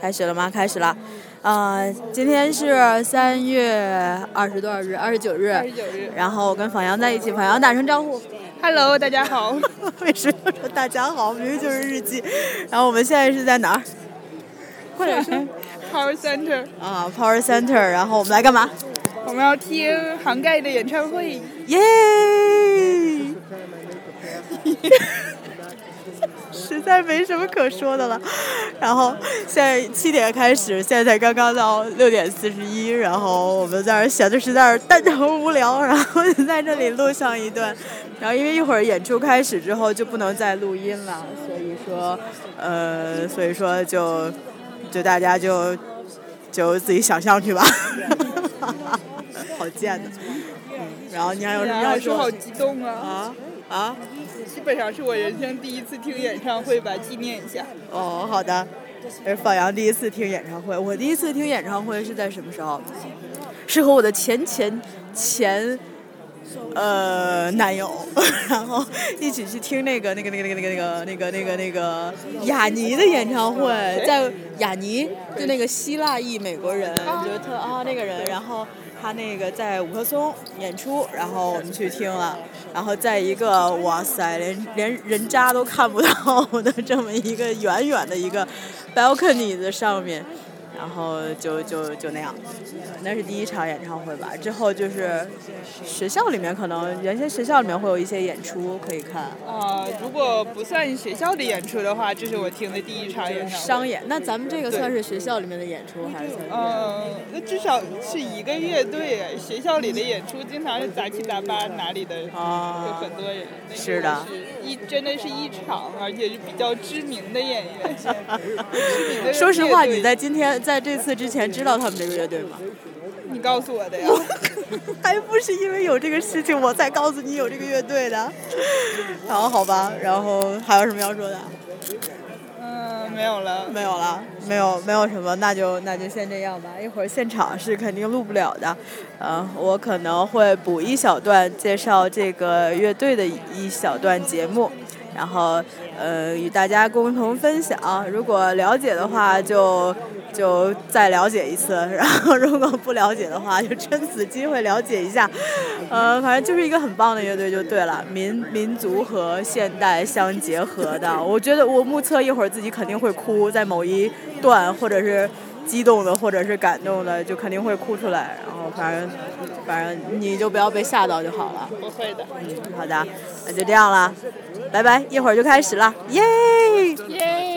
开始了吗？开始了。呃，今天是三月二十多少日？二十九日。二十九日。然后我跟枋阳在一起，枋阳打声招呼。Hello，大家好。为什么说大家好？明明就是日记。然后我们现在是在哪儿？快点说。Power Center。啊，Power Center。然后我们来干嘛？我们要听杭盖的演唱会。耶！实在没什么可说的了。然后现在七点开始，现在才刚刚到六点四十一，然后我们在那儿闲的实在是蛋疼无聊，然后就在这里录上一段。然后因为一会儿演出开始之后就不能再录音了，所以说，呃，所以说就就大家就就自己想象去吧。好贱的。嗯，然后你还有什么要说？好激动啊！啊啊！基本上是我人生第一次听演唱会吧，纪念一下。哦，好的。这是枋阳第一次听演唱会，我第一次听演唱会是在什么时候？是和我的前前前呃男友，然后一起去听那个那个那个那个那个那个那个那个雅尼的演唱会，在雅尼就那个希腊裔美国人，就是特啊那个人，然后。他那个在五棵松演出，然后我们去听了，然后在一个哇塞，连连人渣都看不到的这么一个远远的一个 balcony 的上面，然后就就就那样，那是第一场演唱会吧。之后就是学校里面可能原先学校里面会有一些演出可以看。啊、呃，如果不算学校的演出的话，这是我听的第一场演唱会。商演，那咱们这个算是学校里面的演出还是算是？嗯，那至少是一个乐队。学校里的演出经常是杂七杂八，哪里的啊，有很多人。是的，一真的是一场，而且是比较知名的演员。说实话，你在今天在这次之前知道他们这个乐队吗？你告诉我的呀。还不是因为有这个事情我才告诉你有这个乐队的。然后好吧，然后还有什么要说的？嗯，没有了。没有了，没有没有什么，那就那就先这样吧。一会儿现场是肯定录不了的，呃，我可能会补一小段介绍这个乐队的一小段节目。然后，呃，与大家共同分享。如果了解的话，就就再了解一次；然后，如果不了解的话，就趁此机会了解一下。呃，反正就是一个很棒的乐队就对了，民民族和现代相结合的。我觉得我目测一会儿自己肯定会哭，在某一段或者是激动的，或者是感动的，就肯定会哭出来。然后，反正反正你就不要被吓到就好了。不会的。嗯，好的，那就这样了。拜拜，一会儿就开始了，耶！耶！